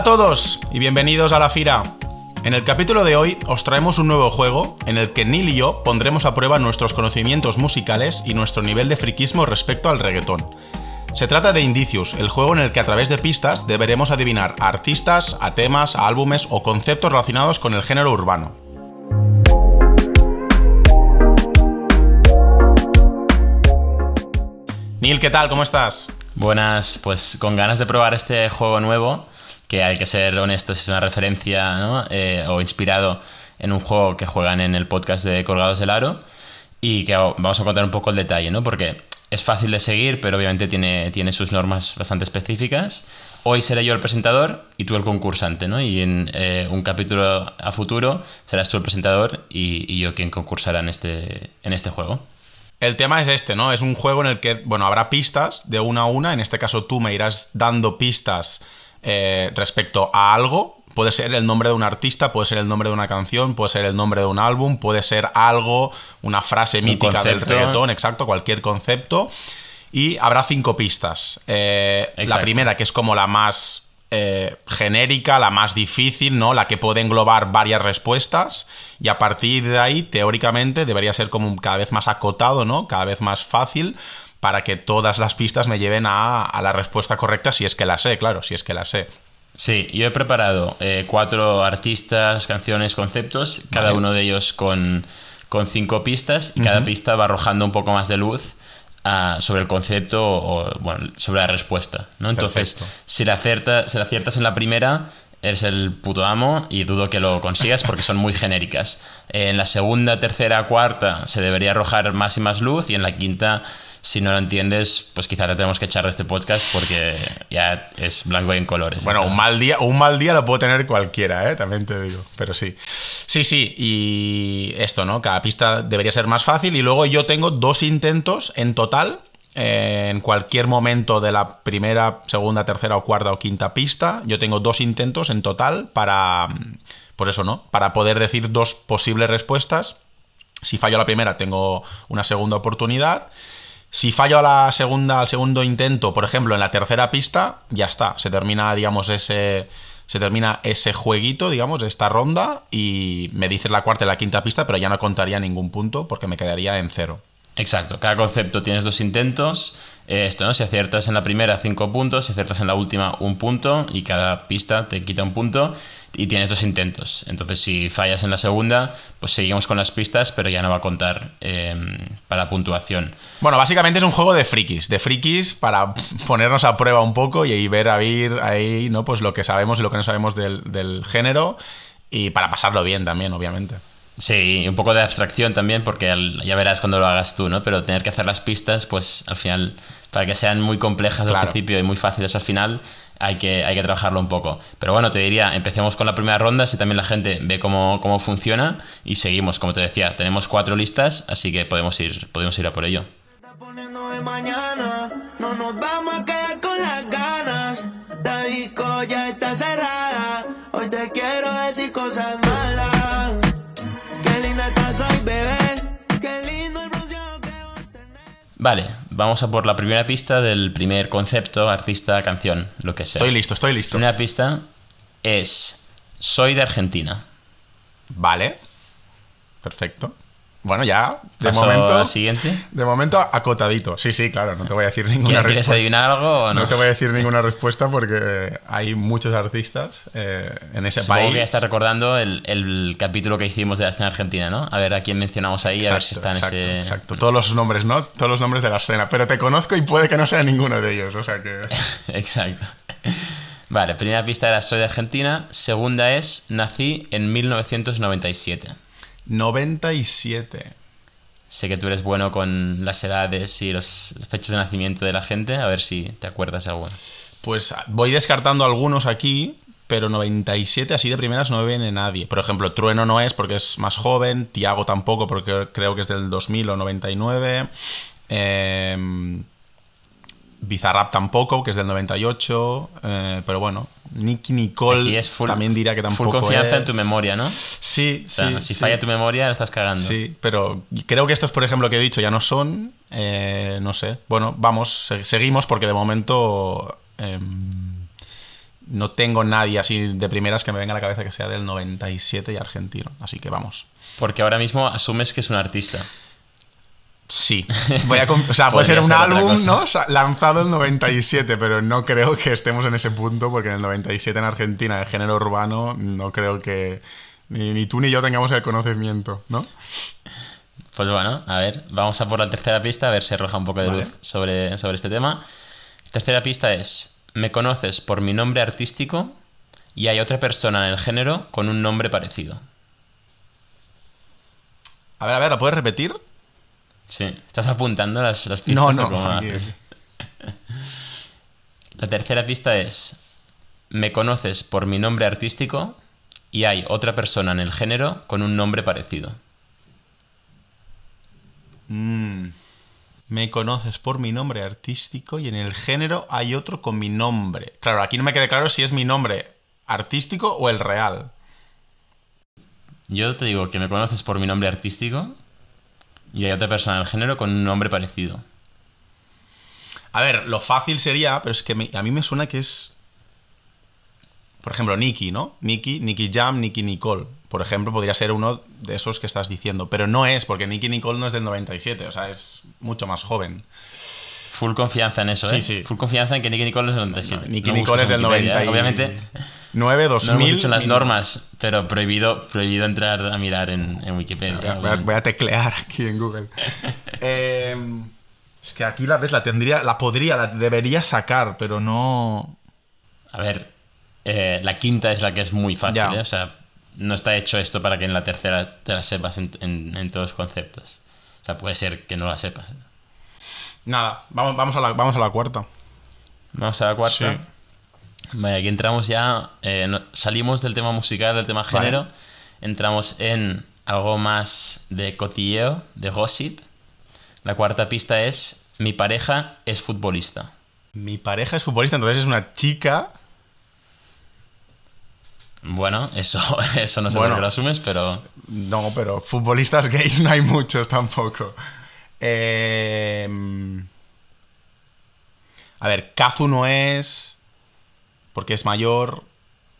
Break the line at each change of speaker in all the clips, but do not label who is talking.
Hola a todos y bienvenidos a la Fira. En el capítulo de hoy os traemos un nuevo juego en el que Neil y yo pondremos a prueba nuestros conocimientos musicales y nuestro nivel de friquismo respecto al reggaetón. Se trata de Indicius, el juego en el que a través de pistas deberemos adivinar a artistas, a temas, a álbumes o conceptos relacionados con el género urbano. Neil, ¿qué tal? ¿Cómo estás?
Buenas, pues con ganas de probar este juego nuevo, que hay que ser honestos, es una referencia ¿no? Eh, o inspirado en un juego que juegan en el podcast de Colgados del Aro y que vamos a contar un poco el detalle, ¿no? Porque es fácil de seguir, pero obviamente tiene, tiene sus normas bastante específicas. Hoy seré yo el presentador y tú el concursante, ¿no? Y en eh, un capítulo a futuro serás tú el presentador y, yo quien concursará en este, en este juego.
El tema es este, ¿no? Es un juego en el que, bueno, habrá pistas de una a una. En este caso tú me irás dando pistas eh, respecto a algo. Puede ser el nombre de un artista, puede ser el nombre de una canción, puede ser el nombre de un álbum, puede ser algo, una frase mítica del reggaetón, exacto, cualquier concepto. Y habrá cinco pistas. Eh, la primera, que es como la más eh, genérica, la más difícil, ¿no? La que puede englobar varias respuestas. Y a partir de ahí, teóricamente, debería ser como cada vez más acotado, ¿no? Cada vez más fácil para que todas las pistas me lleven a, la respuesta correcta, si es que la sé, claro, si es que la sé.
Sí, yo he preparado eh, cuatro artistas, canciones, conceptos, cada uno de ellos con, cinco pistas, y cada pista va arrojando un poco más de luz sobre el concepto o, bueno, sobre la respuesta. ¿no? Entonces, si la, acierta, si la aciertas en la primera, eres el puto amo y dudo que lo consigas porque son muy genéricas. En la segunda, tercera, cuarta se debería arrojar más y más luz y en la quinta si no lo entiendes, pues quizá te tenemos que echar de este podcast porque ya es blanco y en colores.
Bueno, un mal día, un mal día lo puede tener cualquiera, ¿eh? también te digo. Pero sí. Sí, sí. Y esto, ¿no? Cada pista debería ser más fácil. Y luego yo tengo dos intentos en total. Eh, en cualquier momento de la primera, segunda, tercera o cuarta o quinta pista, yo tengo dos intentos en total para, pues eso, ¿no? Para poder decir dos posibles respuestas. Si fallo la primera, tengo una segunda oportunidad. Si fallo a la segunda, al segundo intento, por ejemplo, en la tercera pista, ya está. Se termina, digamos, ese. Se termina ese jueguito, digamos, esta ronda, y me dices la cuarta y la quinta pista, pero ya no contaría ningún punto porque me quedaría en cero.
Exacto, cada concepto tienes dos intentos. Eh, esto, ¿no? Si aciertas en la primera, cinco puntos, si aciertas en la última, un punto, y cada pista te quita un punto y tienes dos intentos. Entonces, si fallas en la segunda, pues seguimos con las pistas, pero ya no va a contar em, para puntuación.
Bueno, básicamente es un juego de frikis, de frikis para ponernos a prueba un poco y, ver a ver ahí, ¿no? Pues lo que sabemos y lo que no sabemos del, del género y para pasarlo bien también, obviamente.
Sí, un poco de abstracción también, porque ya verás cuando lo hagas tú, ¿no? Pero tener que hacer las pistas, pues al final, para que sean muy complejas al principio y muy fáciles al final, hay que, hay que trabajarlo un poco. Pero bueno, te diría, empecemos con la primera ronda, si también la gente ve cómo, cómo funciona y seguimos, como te decía, tenemos cuatro listas, así que podemos ir, podemos ir a por ello. No nos vamos a quedar con las ganas. La disco ya está cerrada. Hoy te quiero decir cosas malas. Qué linda estás hoy, bebé. Vale, vamos a por la primera pista del primer concepto, artista, canción, lo que sea.
Estoy listo, estoy listo.
La primera pista es Soy de Argentina.
Vale. Perfecto. Bueno, ya, de momento.
siguiente?
De momento, acotadito. Sí, sí, claro, no te voy a decir ninguna respuesta.
¿Quieres adivinar algo o no?
No te voy a decir ninguna respuesta porque hay muchos artistas eh, en ese
Supongo
país.
que ya estás recordando el, capítulo que hicimos de la escena argentina, ¿no? A ver a quién mencionamos ahí, a ver si está en ese.
Exacto, todos los nombres, ¿no? Todos los nombres de la escena. Pero te conozco y puede que no sea ninguno de ellos, o sea que.
exacto. Vale, primera pista era Soy de Argentina. Segunda es Nací en 1997.
97.
Sé que tú eres bueno con las edades y las fechas de nacimiento de la gente, a ver si te acuerdas alguno.
Pues voy descartando algunos aquí, pero 97 así de primeras no me viene nadie. Por ejemplo, Trueno no es porque es más joven, Tiago tampoco porque creo que es del 2000 o 99. Eh, Bizarrap tampoco, que es del 98, eh, pero bueno, Nicky Nicole también diría que tampoco.
Full confianza en tu memoria, ¿no?
Sí, sí.
si falla tu memoria, la estás cagando.
Sí, pero creo que estos, por ejemplo, que he dicho ya no son. Eh, no sé. Bueno, vamos, seguimos porque de momento. Em, no tengo nadie así de primeras que me venga a la cabeza que sea del 97 y argentino. Así que vamos.
Porque ahora mismo asumes que es un artista.
Sí. Voy a o sea, puede ser un álbum, ¿no? Lanzado en 97, pero no creo que estemos en ese punto, porque en el 97 en Argentina, el género urbano, no creo que ni, tú ni yo tengamos el conocimiento, ¿no?
Pues bueno, a ver, vamos a por la tercera pista, a ver si arroja un poco de luz sobre, sobre este tema. Tercera pista es, me conoces por mi nombre artístico y hay otra persona en el género con un nombre parecido.
A ver, a ver, ¿la puedes repetir?
Sí, ¿estás apuntando las, las pistas?
No, no.
La tercera pista es, me conoces por mi nombre artístico y hay otra persona en el género con un nombre parecido.
Mm. Me conoces por mi nombre artístico y en el género hay otro con mi nombre. Claro, aquí no me queda claro si es mi nombre artístico o el real.
Yo te digo que me conoces por mi nombre artístico y hay otra persona en el género con un nombre parecido.
A ver, lo fácil sería, pero es que a mí me suena que es por ejemplo, Nicky, ¿no? Nicky, Nicky Jam, Nicky Nicole. Por ejemplo, podría ser uno de esos que estás diciendo. Pero no es, porque Nicky Nicole no es del 97, o sea, es mucho más joven.
Full confianza en eso, ¿eh?
Sí, sí.
Full confianza en que Nicky Nicole es del 97.
Nicky Nicole es del 97.
Obviamente.
9, 2000.
No hemos hecho las normas, pero prohibido, prohibido entrar a mirar en, Wikipedia.
Voy a, teclear aquí en Google. Em, es que aquí la ves, la tendría, la podría, la debería sacar, pero no.
A ver, eh, la quinta es la que es muy fácil, ¿eh? O sea, no está hecho esto para que en la tercera te la sepas en, todos los conceptos. O sea, puede ser que no la sepas.
Nada, vamos, vamos, a, la, vamos a la cuarta.
Vamos a la cuarta. Vale, aquí entramos ya. Eh, salimos del tema musical, del tema género. Entramos en algo más de cotilleo, de gossip. La cuarta pista es: Mi pareja es futbolista.
Mi pareja es futbolista, entonces es una chica
bueno, eso, eso no sé bueno, lo asumes, pero.
No, pero futbolistas gays no hay muchos tampoco. Em, a ver, Kazu no es. Porque es mayor.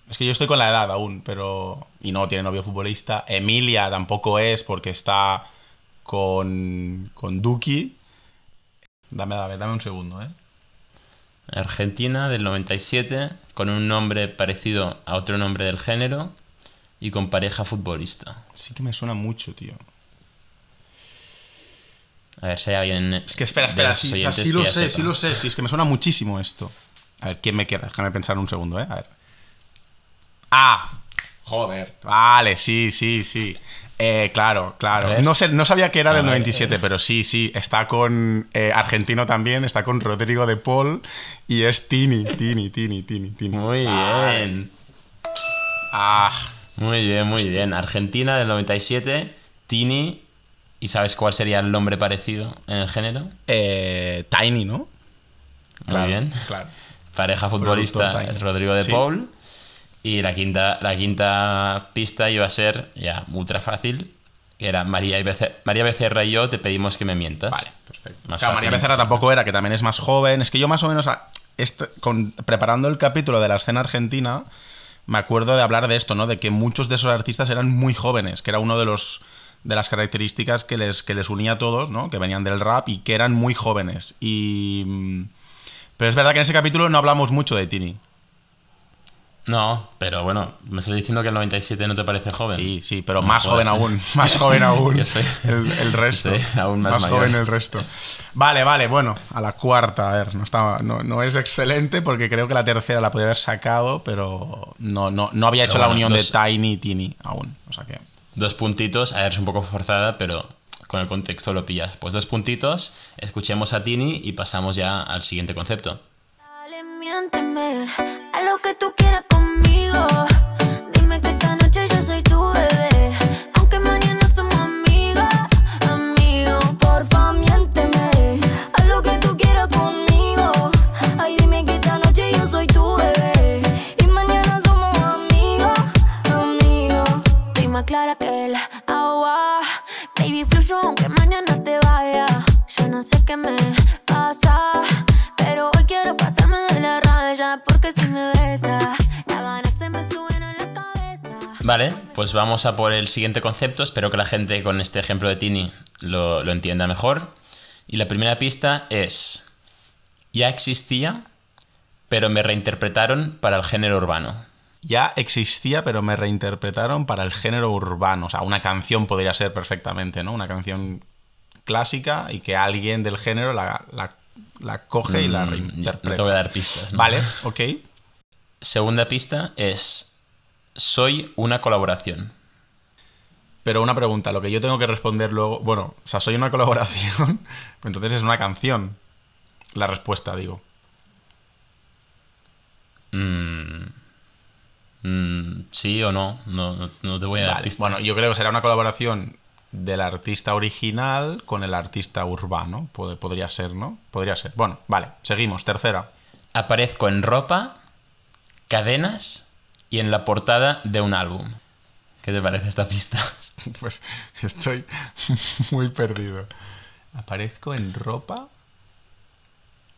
Es que yo estoy con la edad aún, pero. Y no tiene novio futbolista. Emilia tampoco es porque está con. con Duki. Dame, dame, dame un segundo, ¿eh?
Argentina del 97, con un nombre parecido a otro nombre del género y con pareja futbolista.
Sí que me suena mucho, tío.
A ver si hay alguien.
Es que espera, espera, sí, sí lo sé, sí lo sé, sí, es que me suena muchísimo esto. A ver, ¿quién me queda? Déjame pensar un segundo, ¿eh? A ver. ¡Ah! Joder. Vale, sí, sí, sí. Eh, claro, claro. No, sé, no sabía que era del 97, pero sí, sí. Está con eh, Argentino también, está con Rodrigo de Paul y es Tini, Tini, Tini, Tini, Tini.
Muy bien.
Ah.
Muy bien, muy bien. Argentina del 97, Tini. ¿Y sabes cuál sería el nombre parecido en el género?
Eh, Tiny, ¿no?
Muy bien.
Claro.
Pareja futbolista, Rodrigo de Paul. Y la quinta, la quinta pista iba a ser ya ultra fácil. Que era María, y Becerra, María Becerra y yo te pedimos que me mientas.
Vale, perfecto. claro, María Becerra tampoco era, que también es más joven. Es que yo más o menos, con, preparando el capítulo de la escena argentina, me acuerdo de hablar de esto, ¿no? De que muchos de esos artistas eran muy jóvenes, que era uno de los de las características que les, que les unía a todos, ¿no? Que venían del rap y que eran muy jóvenes. Y... Pero es verdad que en ese capítulo no hablamos mucho de Tini.
No, pero bueno, me estás diciendo que el 97 no te parece joven.
Sí, sí, pero más joven aún. Más joven aún. el, resto.
aún más,
joven el resto. Vale, vale, bueno, a la cuarta, a ver, no, estaba, no, es excelente porque creo que la tercera la podía haber sacado, pero no, no, no había hecho la unión de Tiny y Tini aún. O sea que...
Dos puntitos, a ver, es un poco forzada, pero con el contexto lo pillas. Pues dos puntitos, escuchemos a Tini y pasamos ya al siguiente concepto. Pues vamos a por el siguiente concepto. Espero que la gente con este ejemplo de Tini lo, lo entienda mejor. Y la primera pista es, ya existía, pero me reinterpretaron para el género urbano.
Ya existía, pero me reinterpretaron para el género urbano. O sea, una canción podría ser perfectamente, ¿no? Una canción clásica y que alguien del género la, la- la coge y la
Mm,
reinterpreta.
No te voy a dar pistas. ¿no?
Vale, ok.
Segunda pista es, soy una colaboración.
Pero una pregunta, lo que yo tengo que responder luego. Bueno, o sea, soy una colaboración. Entonces es una canción. La respuesta, digo.
Mm, mm, sí o no, no, no- no te voy a dar
Vale,
pistas.
Bueno, yo creo que será una colaboración del artista original con el artista urbano. Pod- podría ser, ¿no? Podría ser. Bueno, vale, seguimos. Tercera.
Aparezco en ropa, cadenas y en la portada de un álbum. ¿Qué te parece esta pista?
Pues estoy muy perdido. Aparezco en ropa,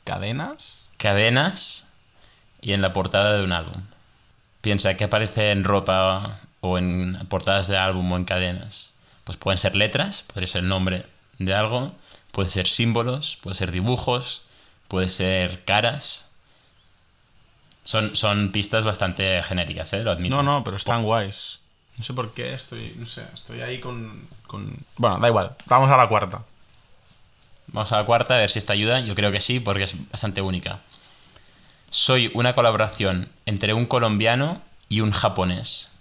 cadenas.
Cadenas y en la portada de un álbum. Piensa que aparece en ropa o en portadas de álbum o en cadenas. Pues pueden ser letras, podría ser el nombre de algo, puede ser símbolos, puede ser dibujos, puede ser caras. Son, son pistas bastante genéricas, ¿eh? Lo admito.
No, no, pero están guays. No sé por qué estoy, no sé, estoy ahí con, con... Bueno, da igual. Vamos a la cuarta.
Vamos a la cuarta, a ver si esta ayuda. Yo creo que sí, porque es bastante única. Soy una colaboración entre un colombiano y un japonés.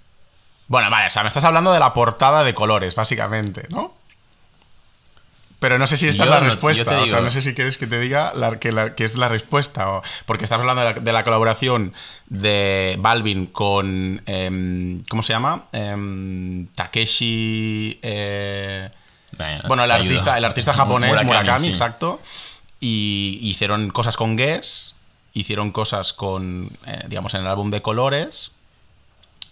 Bueno, vale, o sea, me estás hablando de la portada de colores, básicamente, ¿no? Pero no sé si esta
Yo
es la
yo
respuesta. O sea, no sé si quieres que te diga la- que, la- que es la respuesta. O, porque estamos hablando de la, de la colaboración de Balvin con. em, ¿Cómo se llama? Em, Takeshi. eh, bueno, el artista, el artista japonés, Murakami,
sí.
exacto. Y hicieron cosas con Guess, hicieron cosas con, eh, digamos, en el álbum de colores.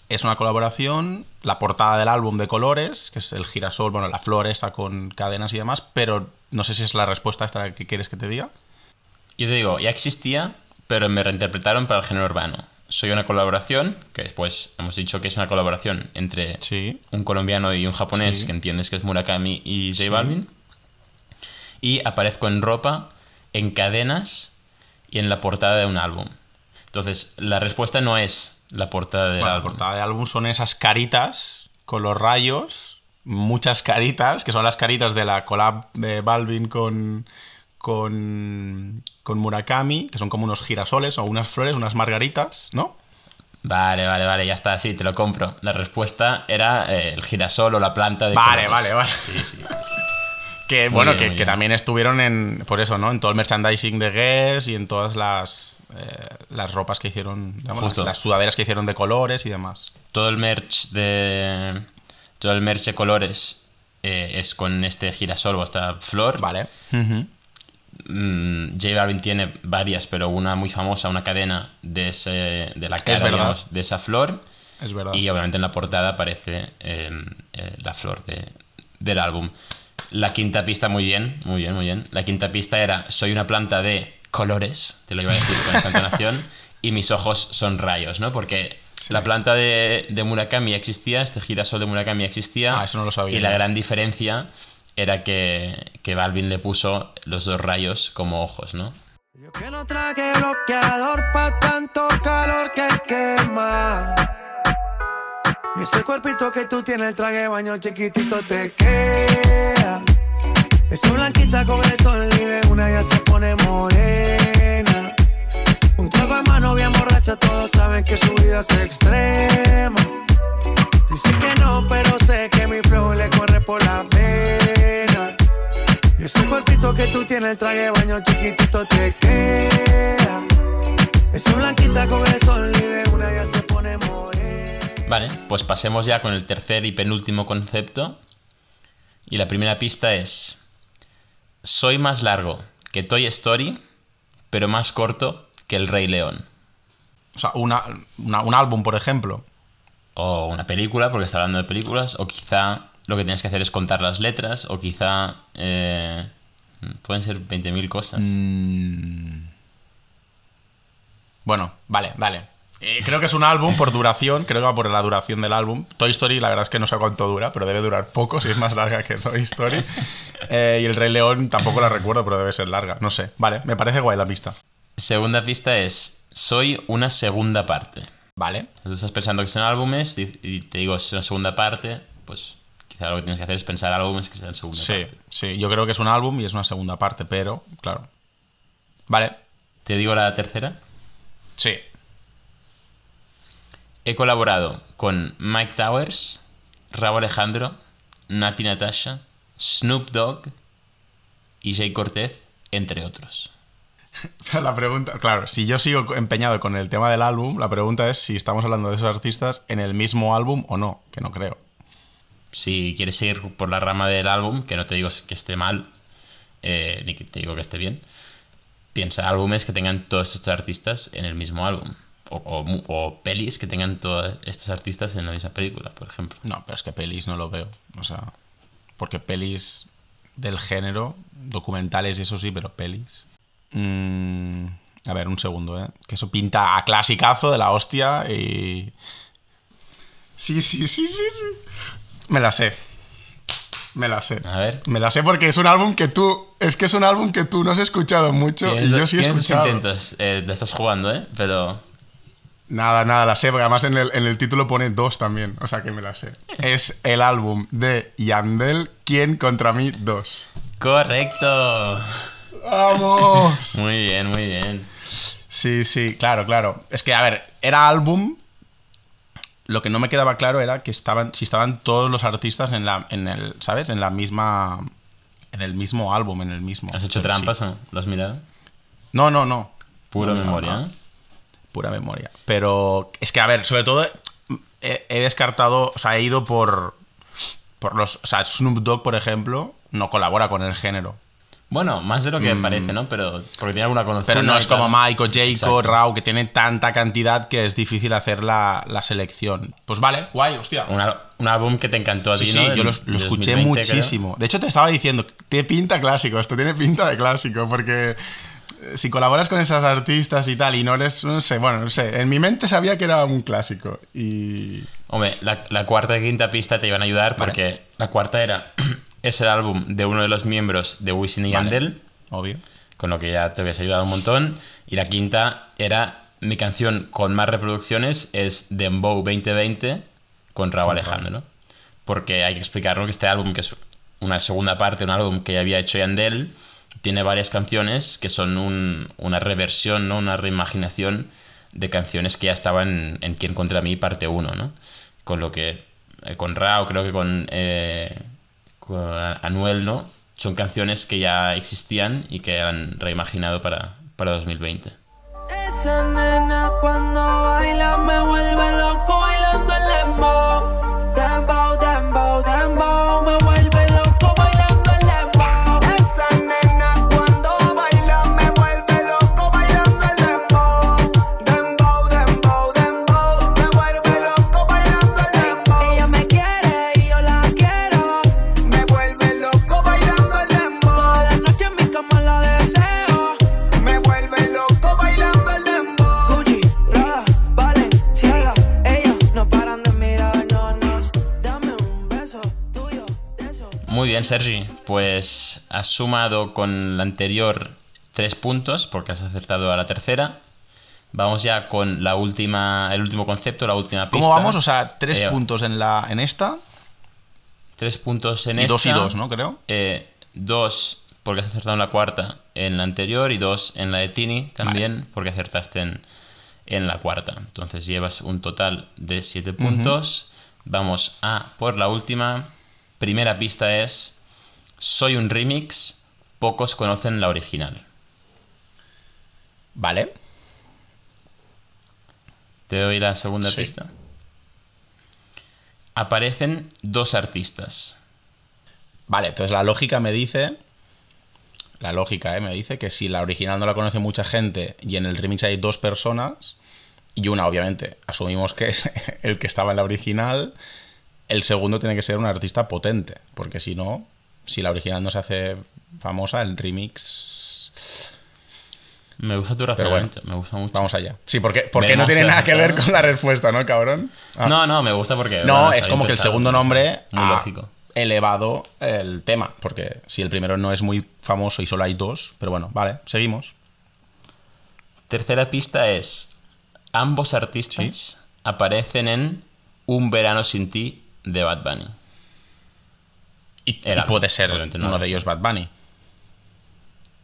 Es una colaboración, la portada del álbum de colores, que es el girasol, bueno, la flor esa con cadenas y demás, pero no sé si es la respuesta esta que quieres que te diga.
Yo te digo, ya existía, pero me reinterpretaron para el género urbano. Soy una colaboración, que después hemos dicho que es una colaboración entre
Sí.
un colombiano y un japonés,
Sí.
que entiendes que es Murakami y J Balvin. Y aparezco en ropa, en cadenas y en la portada de un álbum. Entonces, la respuesta no es la portada del
Bueno, la
álbum.
portada del álbum son esas caritas con los rayos, muchas caritas, que son las caritas de la collab de Balvin con, con, con Murakami, que son como unos girasoles o unas flores, unas margaritas, ¿no?
Vale, vale, vale, ya está, sí, te lo compro. La respuesta era eh, el girasol o la planta de
Vale,
colores.
vale, vale.
Sí, sí.
Que
Muy
bueno,
bien,
que, que también estuvieron en, pues eso, ¿no? En todo el merchandising de Guess y en todas las, eh, las ropas que hicieron, digamos, las, sudaderas que hicieron de colores y demás.
todo el merch de todo el merch de colores eh, es con este girasol o esta flor
Vale. Ujú.
Mm, J Balvin tiene varias pero una muy famosa una cadena de ese de la cara digamos, de esa flor
Es verdad.
y obviamente en la portada aparece eh, eh, la flor de- del álbum la quinta pista muy bien muy bien muy bien la quinta pista era soy una planta de colores te lo iba a decir con esta entonación y mis ojos son rayos no porque la planta de, de Murakami existía este girasol de Murakami existía
Ah, eso no lo sabía.
y la gran diferencia era que, que Balvin le puso los dos rayos como ojos no
Yo que no traje bloqueador pa' tanto calor que quema. Y ese cuerpito que tú tienes, el traje de baño chiquitito te queda. Esa blanquita con el sol y de una ya se pone morena. Un trago en mano bien borracha, todos saben que su vida es extrema. Dice que no, pero sé que mi flow le corre por la pena. Y ese cuerpito que tú tienes, el traje de baño chiquitito te queda. Esa blanquita con el sol y de una ya se pone morena.
Vale, pues pasemos ya con el tercer y penúltimo concepto. Y la primera pista es: Soy más largo que Toy Story, pero más corto que El Rey León.
O sea, una, una- un álbum, por ejemplo.
O una película, porque está hablando de películas, o quizá lo que tienes que hacer es contar las letras, o quizá. eh, pueden ser 20.000 cosas.
Mm. Bueno, vale, vale. Eh, creo que es un álbum por duración, creo que va por la duración del álbum. Toy Story, la verdad es que no sé cuánto dura, pero debe durar poco si es más larga que Toy Story. Eh, y el Rey León tampoco la recuerdo, pero debe ser larga. No sé. Vale, me parece guay la pista.
Segunda pista es: Soy una segunda parte.
Vale.
Tú estás pensando que son álbumes y y te digo, es una segunda parte, pues quizá lo que tienes que hacer es pensar álbumes que sean segunda
Sí,
parte.
sí. Yo creo que es un álbum y es una segunda parte, pero, claro. Vale.
Te digo la tercera.
Sí.
He colaborado con Mike Towers, Raúl Alejandro, Nati Natasha, Snoop Dogg y Jay Cortez, entre otros.
Pero la pregunta, claro, si yo sigo empeñado con el tema del álbum, la pregunta es si estamos hablando de esos artistas en el mismo álbum o no, que no creo.
Si quieres ir por la rama del álbum, que no te digo que esté mal, eh, ni que te digo que esté bien, piensa álbumes que tengan todos estos artistas en el mismo álbum. O, o pelis que tengan todos estos artistas en la misma película, por ejemplo.
No, pero es que pelis no lo veo. O sea, porque pelis del género, documentales y eso sí, pero pelis. Mm, a ver, un segundo, ¿eh? Que eso pinta a clasicazo de la hostia y... Sí, sí, sí, sí, sí. Me la sé. Me la sé.
A ver.
Me la sé porque es un álbum que tú... Es que es un álbum que tú no has escuchado mucho y yo sí he escuchado.
intentos, eh, te estás jugando, ¿eh? Pero
Nada, nada, la sé, porque además en el, en el título pone dos también, o sea que me la sé. Es el álbum de Yandel, ¿Quién contra mí? Dos.
¡Correcto!
¡Vamos!
Muy bien, muy bien.
Sí, sí, claro, claro. Es que, a ver, era álbum. Lo que no me quedaba claro era que estaban, si estaban todos los artistas en la, en el, ¿sabes? En la misma, en el mismo álbum, en el mismo.
¿Has hecho trampas
sí.
¿Lo has mirado?
No, no, no.
Pura
No,
memoria,
no.
¿eh?
Pura memoria. Pero es que, a ver, sobre todo he, he descartado, o sea, he ido por, por los... O sea, Snoop Dogg, por ejemplo, no colabora con el género.
Bueno, más de lo que parece, ¿no? Pero porque tiene alguna conocida.
Mm. Pero no es como Mike o Jacob. Rao, que tienen tanta cantidad que es difícil hacer la, la selección. Pues vale, guay, hostia.
Un, álbum que te encantó a
Sí,
ti,
sí,
¿no?
yo lo, escuché
2020, creo.
muchísimo. De hecho, te estaba diciendo, tiene pinta clásico, esto tiene pinta de clásico, porque si colaboras con esas artistas y tal, y no eres, no sé, bueno, no sé, en mi mente sabía que era un clásico. Y...
Hombre, la, la cuarta y quinta pista te iban a ayudar
Vale.
porque la cuarta era es el álbum de uno de los miembros de Wisin y
Vale.
Yandel,
Obvio.
con lo que ya te habías ayudado un montón. Y la quinta era mi canción con más reproducciones es Dembow 2020 con Raúl Alejandro. Porque hay que explicarlo que este álbum, que es una segunda parte de un álbum que ya había hecho Yandel, tiene varias canciones que son un- una reversión, ¿no? una reimaginación de canciones que ya estaban en, en Quién contra mí, parte 1, ¿no? Con lo que eh, con Rao, creo que con, eh, con Anuel, ¿no? Son canciones que ya existían y que han reimaginado para, para 2020.
Esa nena cuando baila me vuelve loco
Sergi. Pues has sumado con la anterior tres puntos porque has acertado a la tercera. Vamos ya con la última, el último concepto, la última pista.
¿Cómo vamos? O sea, tres
Eh,
puntos en, la, en esta
Tres puntos en
y
esta.
dos y dos, ¿no? Creo.
Eh, dos porque has acertado en la cuarta en la anterior y dos en la de Tini también porque acertaste en, en la cuarta. Entonces llevas un total de siete puntos. Vamos a por la última. Primera pista es Soy un remix, pocos conocen la original.
Vale.
Te doy la segunda
Sí.
pista. Aparecen dos artistas.
Vale, entonces la lógica me dice. La lógica, ¿eh? Me dice que si la original no la conoce mucha gente y en el remix hay dos personas, y una, obviamente, asumimos que es el que estaba en la original, el segundo tiene que ser un artista potente, porque si no, si la original no se hace famosa, el remix.
Me gusta tu
bueno,
razonamiento, me gusta mucho.
Vamos allá. Sí, porque, porque no tiene nada que ver con la respuesta, ¿no, cabrón? Ah.
No, no, me gusta porque.
No,
bueno,
es como que el segundo nombre
Muy
ha
lógico.
elevado el tema, porque si el primero no es muy famoso y solo hay dos, pero bueno, vale, seguimos.
Tercera pista es: ambos artistas álbum en Un verano sin ti de Bad Bunny.
Y,
Era,
y puede ser uno de ellos Bad Bunny.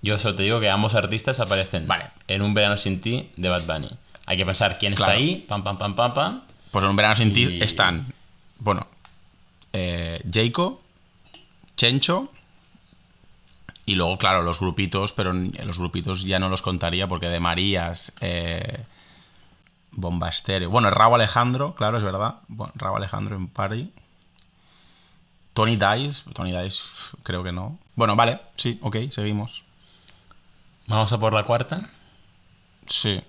Yo solo te digo que ambos artistas aparecen
Vale.
en Un verano sin ti de Bad Bunny. Hay que pensar quién está ahí, pam, pam, pam, pam, pam.
Pues en un verano sin ti
Y-
están, bueno, eh, Jaco, Chencho y luego, claro, los grupitos, pero los grupitos ya no los contaría porque de Marías, eh, Bomba Estéreo. Bueno, Raúl Alejandro, claro, es verdad. Bueno, Raúl Alejandro en Party. Tony Dice, Tony Dice creo que no. Bueno, vale, sí, ok, seguimos.
Vamos a por la cuarta.
Sí.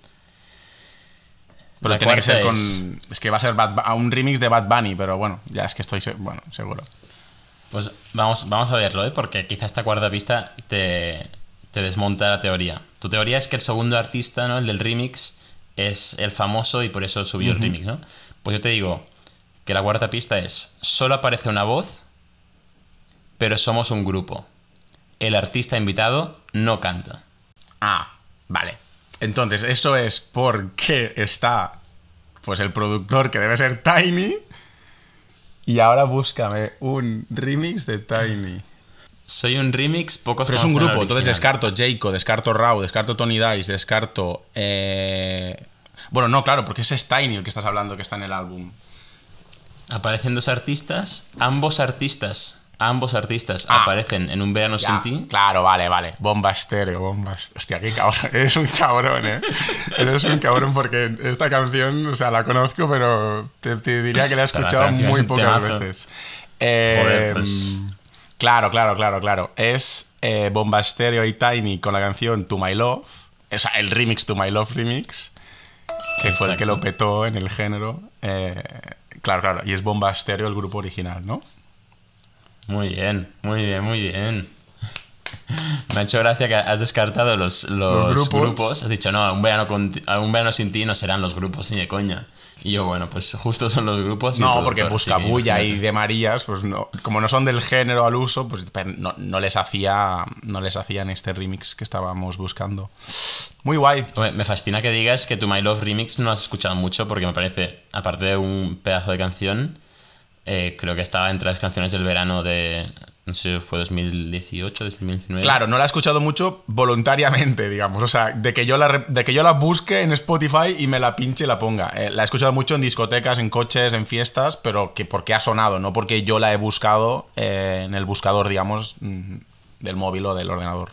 Pero
La
tiene que ser con. Es... que va a ser Bad a un remix de Bad Bunny, pero bueno, ya es que estoy. Bueno, seguro.
Pues vamos, vamos a verlo, ¿eh? porque quizá esta cuarta pista te, te desmonta la teoría. Tu teoría es que el segundo artista, ¿no? el del remix, es el famoso y por eso subió el remix, ¿no? Pues yo te digo que la cuarta pista es, solo aparece una voz, pero somos un grupo. El artista invitado no canta.
Ah, vale. Entonces, eso es porque está. Pues el productor que debe ser Tiny. Y ahora búscame un remix de Tiny.
Soy un remix, pocos
Pero es un grupo, entonces descarto Jaco, descarto Rau, descarto Tony Dice, descarto. eh, Bueno, no, claro, porque ese es Tiny el que estás hablando que está en el álbum.
Aparecen dos artistas, ambos artistas, ambos artistas
Ah.
aparecen en un verano
Ya,
sin ti.
Claro, vale, vale. Bomba estéreo, bomba estéreo. Hostia, qué cabrón. Eres un cabrón, ¿eh? Eres un cabrón porque esta canción, o sea, la conozco, pero te, te diría que la he escuchado muy
es
pocas
temazo.
veces. Eh,
Joder, pues-
Claro, claro, claro, claro. Es eh, Bomba Estéreo y Tiny con la canción To My Love. O sea, el remix To My Love Remix. Que fue el que lo petó en el género. Eh, claro, claro. Y es Bomba Estéreo el grupo original, ¿no?
Muy bien, muy bien, muy bien. Me ha hecho gracia que has descartado los, los,
Los grupos.
grupos. Has dicho, no, un verano, con un verano sin ti no serán los grupos ni de coña. Y yo, bueno, pues justo son los grupos.
No, porque Buscabulla y de Marías, pues no, como no son del género al uso, pues no, no les hacía no les hacían este remix que estábamos buscando. Muy guay.
Me fascina que digas que tu My Love Remix no has escuchado mucho porque me parece, aparte de un pedazo de canción, eh, creo que estaba entre las canciones del verano de, no sé, fue 2018, 2019.
Claro, no la he escuchado mucho voluntariamente, digamos. O sea, de que yo la, de que yo la busque en Spotify y me la pinche y la ponga. Eh, la he escuchado mucho en discotecas, en coches, en fiestas, pero que porque ha sonado, no porque yo la he buscado eh, en el buscador, digamos, mm, del móvil o del ordenador.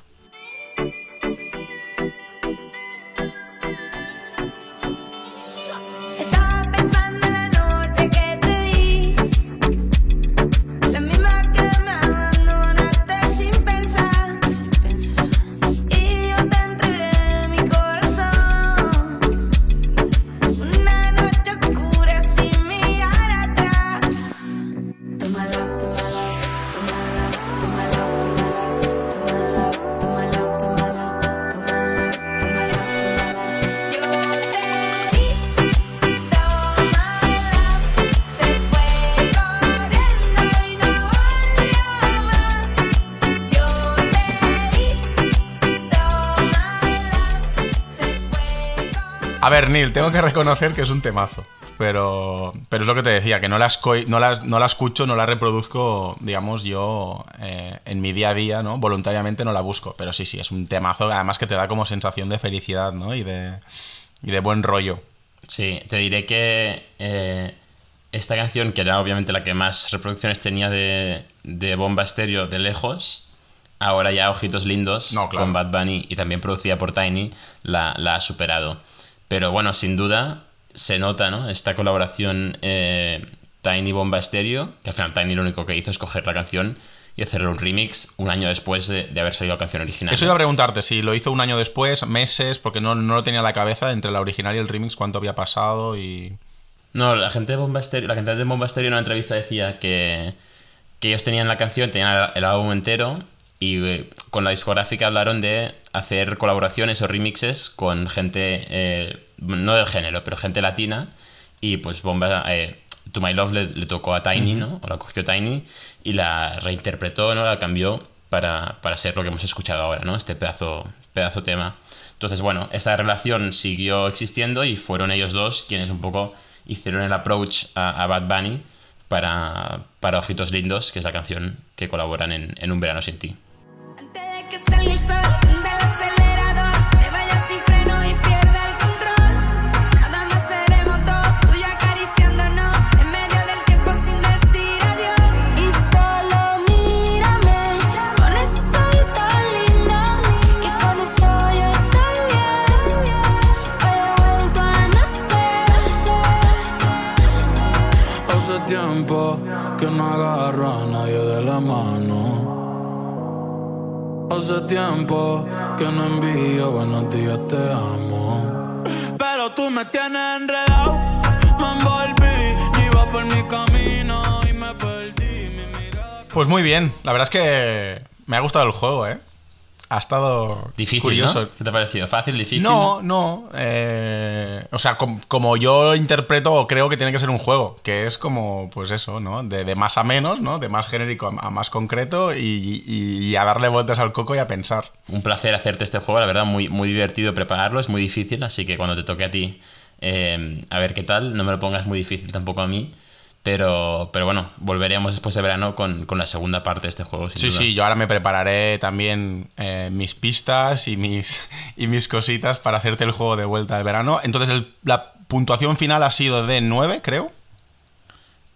A ver, Neil, tengo que reconocer que es un temazo. Pero, pero es lo que te decía, que no la, no las- no la escucho, no la reproduzco, digamos, yo eh, en mi día a día, ¿no? Voluntariamente no la busco. Pero sí, sí, es un temazo, además que te da como sensación de felicidad, ¿no? Y de, y de buen rollo.
Sí, te diré que eh, esta canción, que era obviamente la que más reproducciones tenía de, de Bomba Estéreo de lejos, ahora ya Ojitos Lindos,
No, claro.
con Bad Bunny y también producida por Tiny, la, la ha superado. Pero bueno, sin duda se nota ¿no? esta colaboración eh, Tiny Bomba Estéreo, que al final Tiny lo único que hizo es coger la canción y hacerle un remix un año después de, de haber salido la canción original.
Eso iba a preguntarte, si lo hizo un año después, meses, porque no, no lo tenía en la cabeza entre la original y el remix, cuánto había pasado y...
No, la gente de Bomba Estéreo, la cantante de Bomba Estéreo en una entrevista decía que, que ellos tenían la canción, tenían el álbum entero y eh, con la discográfica hablaron de hacer colaboraciones o remixes con gente, eh, no del género, pero gente latina. Y pues Bomba, eh, To My Love le, tocó a Tiny, ¿no? O la cogió Tiny y la reinterpretó, ¿no? La cambió para, para ser lo que hemos escuchado ahora, ¿no? Este pedazo, pedazo tema. Entonces, bueno, esa relación siguió existiendo y fueron ellos dos quienes un poco hicieron el approach a, Bad Bunny para, para Ojitos Lindos, que es la canción que colaboran en, en Un Verano Sin Ti.
que
Pues muy bien, la verdad es que me ha gustado el juego, ¿eh? Ha estado
difícil,
curioso.
¿no? ¿Qué te ha parecido? ¿Fácil, difícil?
No, no. Eh, o sea, como yo interpreto, creo que tiene que ser un juego, que es como, pues eso, ¿no? De, más a menos, ¿no? De más genérico a, más concreto y, a darle vueltas al coco y a pensar.
Un placer hacerte este juego, la verdad, muy, muy divertido prepararlo, es muy difícil, así que cuando te toque a ti, eh, a ver qué tal, no me lo pongas muy difícil tampoco a mí. Pero, pero bueno, volveremos después de verano con, la segunda parte de este juego.
sí, sí, yo ahora me prepararé también eh, mis pistas y mis, y mis cositas para hacerte el juego de vuelta de verano. Entonces, la puntuación final ha sido de 9, creo.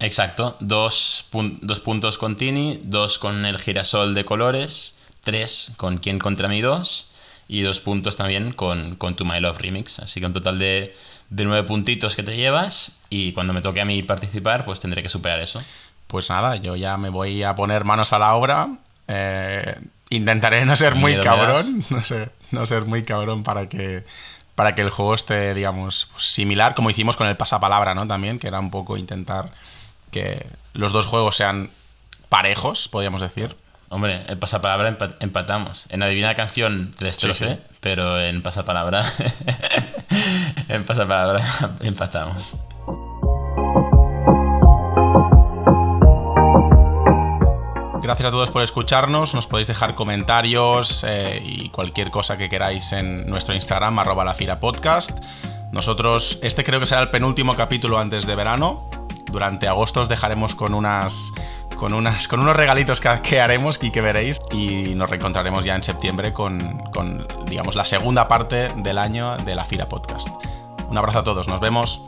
Exacto, dos, dos, puntos con Tini, dos con el girasol de colores, tres con Quien contra mí dos y dos puntos también con, con Tu My Love Remix. Así que un total de de nueve puntitos que te llevas y cuando me toque a mí participar, pues tendré que superar eso.
Pues nada, yo ya me voy a poner manos a la obra. Eh, intentaré no ser muy cabrón, no ser, no ser muy cabrón para que, para que el juego esté, digamos, similar, como hicimos con el pasapalabra, ¿no? También, que era un poco intentar que los dos juegos sean parejos, podríamos decir.
Hombre, en pasapalabra empatamos. En adivina canción te destrocé, pero en pasapalabra. en pasapalabra empatamos.
Gracias a todos por escucharnos. Nos podéis dejar comentarios eh, y cualquier cosa que queráis en nuestro Instagram, arroba la Fira. Nosotros, este creo que será el penúltimo capítulo antes de verano. Durante agosto os dejaremos con unas con, unas, con unos regalitos que, haremos y que veréis. Y nos reencontraremos ya en septiembre con, con, digamos, la segunda parte del año de la Fira Podcast. Un abrazo a todos, nos vemos.